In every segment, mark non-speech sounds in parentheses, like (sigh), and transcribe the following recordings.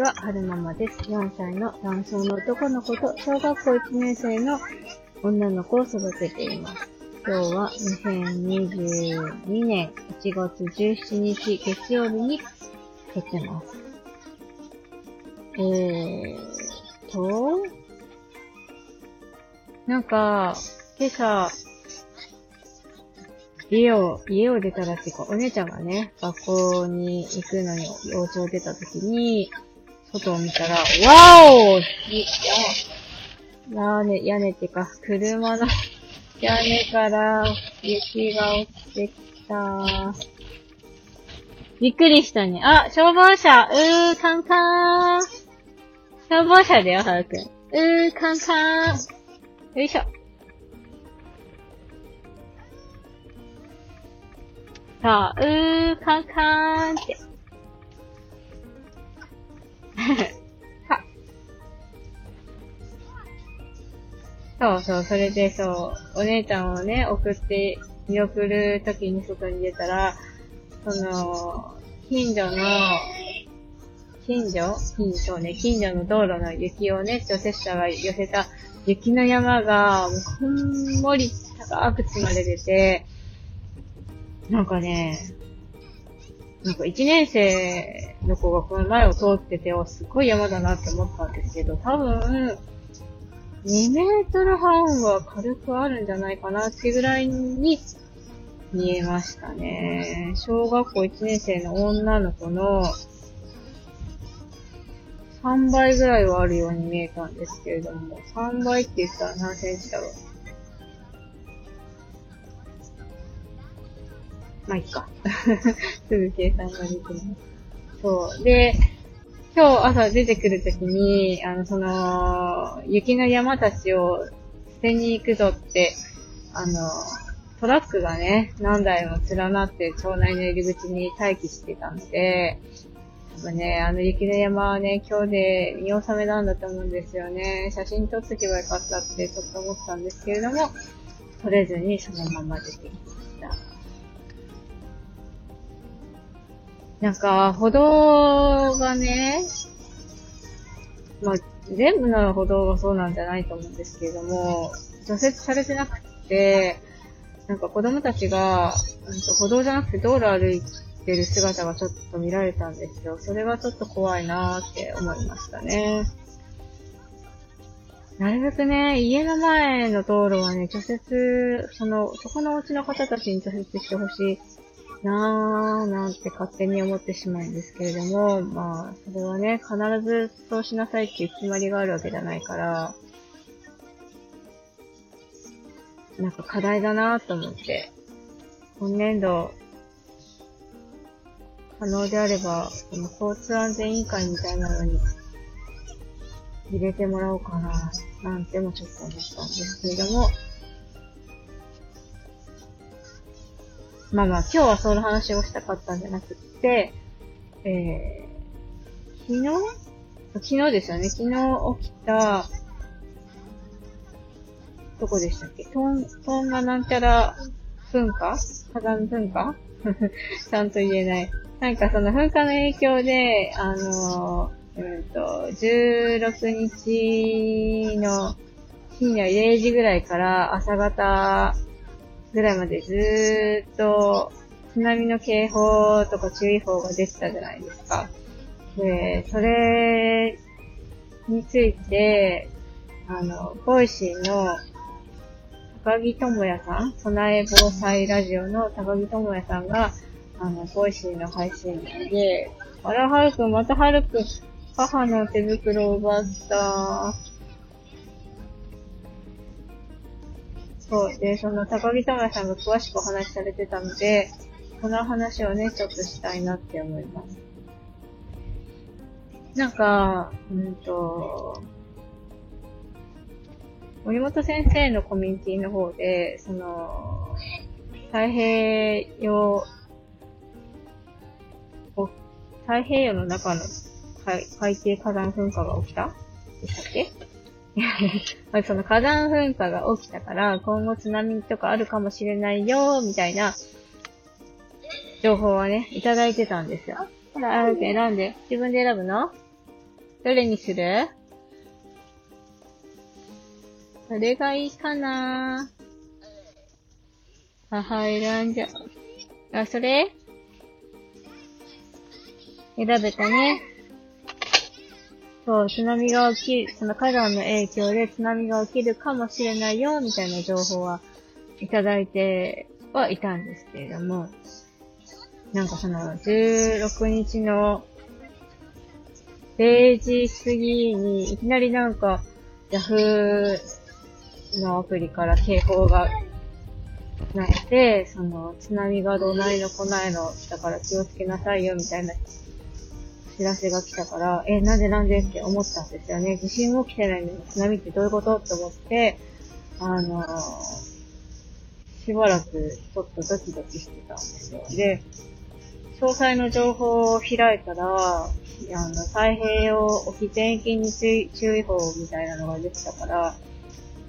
は、春ママです。4歳の男性の男の子と小学校1年生の女の子を育てています。今日は2022年1月17日月曜日に撮ってます。えーと、なんか、今朝、家を、家を出たらっていうか、お姉ちゃんがね、学校に行くのに、幼稚を出た時に、外を見たら、わおいや、屋根、屋根っていうか、車の屋根から雪が落ちてきた。びっくりしたね。あ、消防車うー、カンカーン消防車だよ、はるくん。うー、カンカーンよいしょ。さあ、うー、カンカーンって。(laughs) そうそう、それでそう、お姉ちゃんをね、送って、見送るときに外に出たら、その、近所の、近所？近所ね、近所の道路の雪をね、除雪車が寄せた雪の山が、もうこんもり高く積まれてて、なんかね、なんか1年生の子がこの前を通ってて、すごい山だなって思ったんですけど、多分、2メートル半は軽くあるんじゃないかなってぐらいに見えましたね。小学校1年生の女の子の3倍ぐらいはあるように見えたんですけれども、3倍って言ったら何センチだろう？まあ、いっか。(laughs) すぐ計算ができます。そう。で、今日朝出てくるときに、あの、その、雪の山たちを捨てに行くぞって、あの、トラックがね、何台も連なって町内の入り口に待機してたので、多分ね、あの雪の山はね、今日で見納めなんだと思うんですよね。写真撮っとけばよかったってちょっと思ったんですけれども、撮れずにそのまま出てきました。なんか、歩道がね、まあ、全部の歩道がそうなんじゃないと思うんですけれども、除雪されてなくて、なんか子供たちが、歩道じゃなくて道路歩いてる姿がちょっと見られたんですよ。それがちょっと怖いなーって思いましたね。なるべくね、家の前の道路はね、除雪、その、そこのお家の方たちに除雪してほしいなぁ、なんて勝手に思ってしまうんですけれども、まあ、それはね、必ずそうしなさいっていう決まりがあるわけじゃないから、なんか課題だなぁと思って、今年度、可能であれば、この交通安全委員会みたいなのに入れてもらおうかな、なんてもちょっと思ったんですけれども、まあまあ、今日はその話をしたかったんじゃなくって、えー、昨日？昨日ですよね。昨日起きた、どこでしたっけ？トン、トンがなんちゃら噴火火山噴火 (laughs) ちゃんと言えない。なんかその噴火の影響で、あのー、うんと、16日の深夜0時ぐらいから朝方ぐらいまでずーっと津波の警報とか注意報が出てたじゃないですか。で、それについて、あの、 Voicy の高荷智也さん、備え防災ラジオの高荷智也さんが、あの、 Voicy の配信で、あら、はるくん、またはるくん、母の手袋を奪った。そう。で、その高荷智也さんが詳しくお話しされてたので、この話をね、ちょっとしたいなって思います。なんか、うんと、森本先生のコミュニティの方で、その、太平洋、太平洋の中の海海底火山噴火が起きた？でしたっけ？(laughs) その火山噴火が起きたから、今後津波とかあるかもしれないよ、みたいな、情報はね、いただいてたんですよ。ほら、ある選んで、自分で選ぶの？どれにする？どれがいいかな母選んじゃう。あ、それ？選べたね。そう、津波が起き、その火山の影響で津波が起きるかもしれないよ、みたいな情報はいただいてはいたんですけれども、なんかその、16日の0時過ぎに、いきなりなんか、ヤフーのアプリから警報がなって、その、津波がどないの来ないの、だから気をつけなさいよ、みたいな知らせが来たから、え、なんでなんでって思ったんですよね。地震も来てないのに津波ってどういうことって思って、あのー、しばらくちょっとドキドキしてたんですよ。で、詳細の情報を開いたら、あの、太平洋沖全域に注意報みたいなのが出てたから、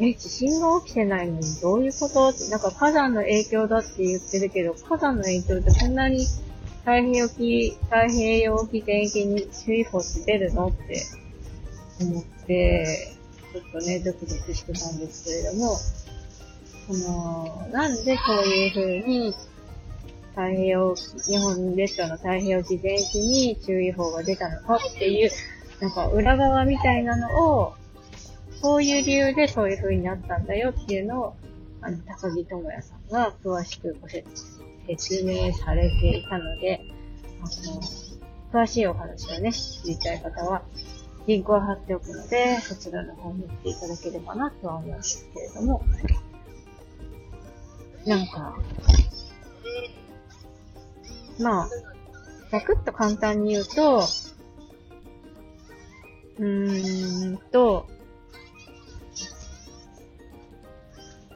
え、地震が起きてないのにどういうことって、なんか火山の影響だって言ってるけど、火山の影響ってこんなに太平洋沖、太平洋沖全域に注意報って出るのって思って、ちょっとね、ドキドキしてたんですけれども、その、なんでこういう風に、太平洋、日本列島の太平洋沖全域に注意報が出たのかっていう、なんか裏側みたいなのを、こういう理由でそういう風になったんだよっていうのを、あの、高木智也さんが詳しくご説説明されていたので、あの、詳しいお話をね、知りたい方は、リンクを貼っておくので、そちらの方に行っていただければなとは思うんですけれども、なんか、まあ、ざくっと簡単に言うと、うーんと、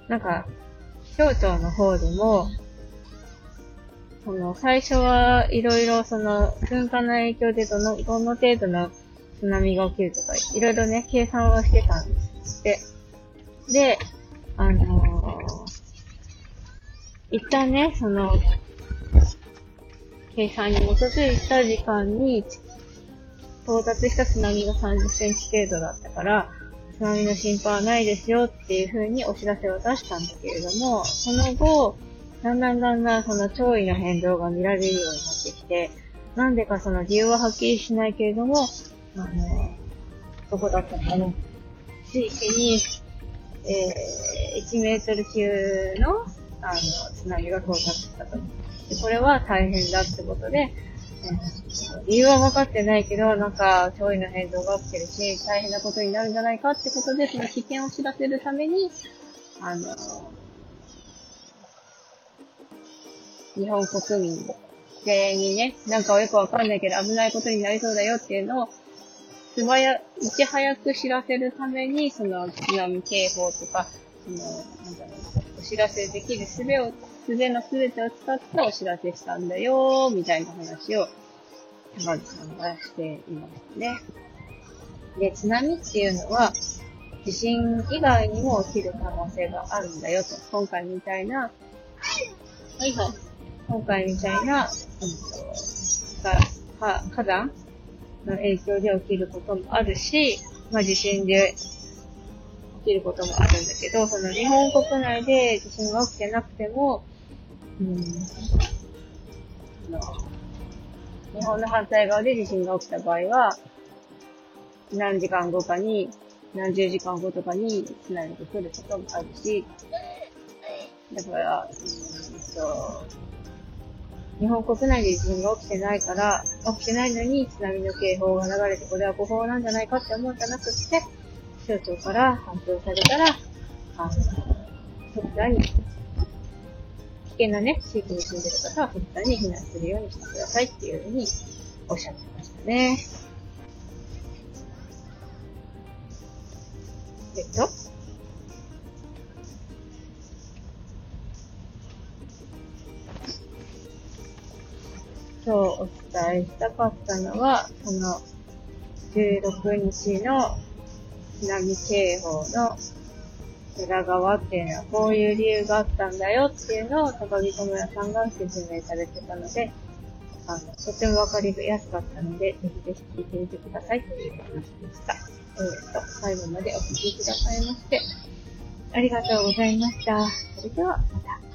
なんか、気象庁の方でも、その、最初はいろいろその、噴火の影響でどの、どの程度の津波が起きるとか、いろいろね、計算はしてたんですって。で、あのー、一旦ね、その、計算に基づいた時間に到達した津波が30センチ程度だったから、津波の心配はないですよっていう風にお知らせを出したんだけれども、その後、だんだんだんだんその潮位の変動が見られるようになってきて、なんでかその理由ははっきりしないけれども、あの、どこだったのかな。地域に、えー、1メートル級の、あの、津波が到達したと。でこれは大変だってことで、理由は分かってないけど、なんか、潮位の変動が起きてるし、大変なことになるんじゃないかってことで、その危険を知らせるために、あの、日本国民全員にね、なんかよくわかんないけど危ないことになりそうだよっていうのを、素早、いち早く知らせるために、その津波警報とか、その、なんだろう、お知らせできる術を、術の全てを使ってお知らせしたんだよ、みたいな話を、高木さんがしていましたね。で、津波っていうのは、地震以外にも起きる可能性があるんだよと。今回みたいな、はいはい。今回みたいな、うん、か火山の影響で起きることもあるし、まあ地震で起きることもあるんだけど、その日本国内で地震が起きてなくても、うん、の日本の反対側で地震が起きた場合は、何時間後かに、何十時間後とかに津波が来ることもあるし、だから、うんと、日本国内で地震が起きてないから、起きてないのに津波の警報が流れて、これは誤報なんじゃないかって思うんじゃなくって、気象庁から発表されたら、あの、即座に、危険なね、地域に住んでる方は即座に避難するようにしてくださいっていうふうにおっしゃってましたね。えっと、今日お伝えしたかったのは、その16日の津波警報の裏側っていうのはこういう理由があったんだよっていうのを高木智也さんが説明されてたので、あの、とてもわかりやすかったので、ぜひぜひ聞いてみてくださいという話でした。えー、と、最後までお聞きくださいまして、ありがとうございました。それでは、また。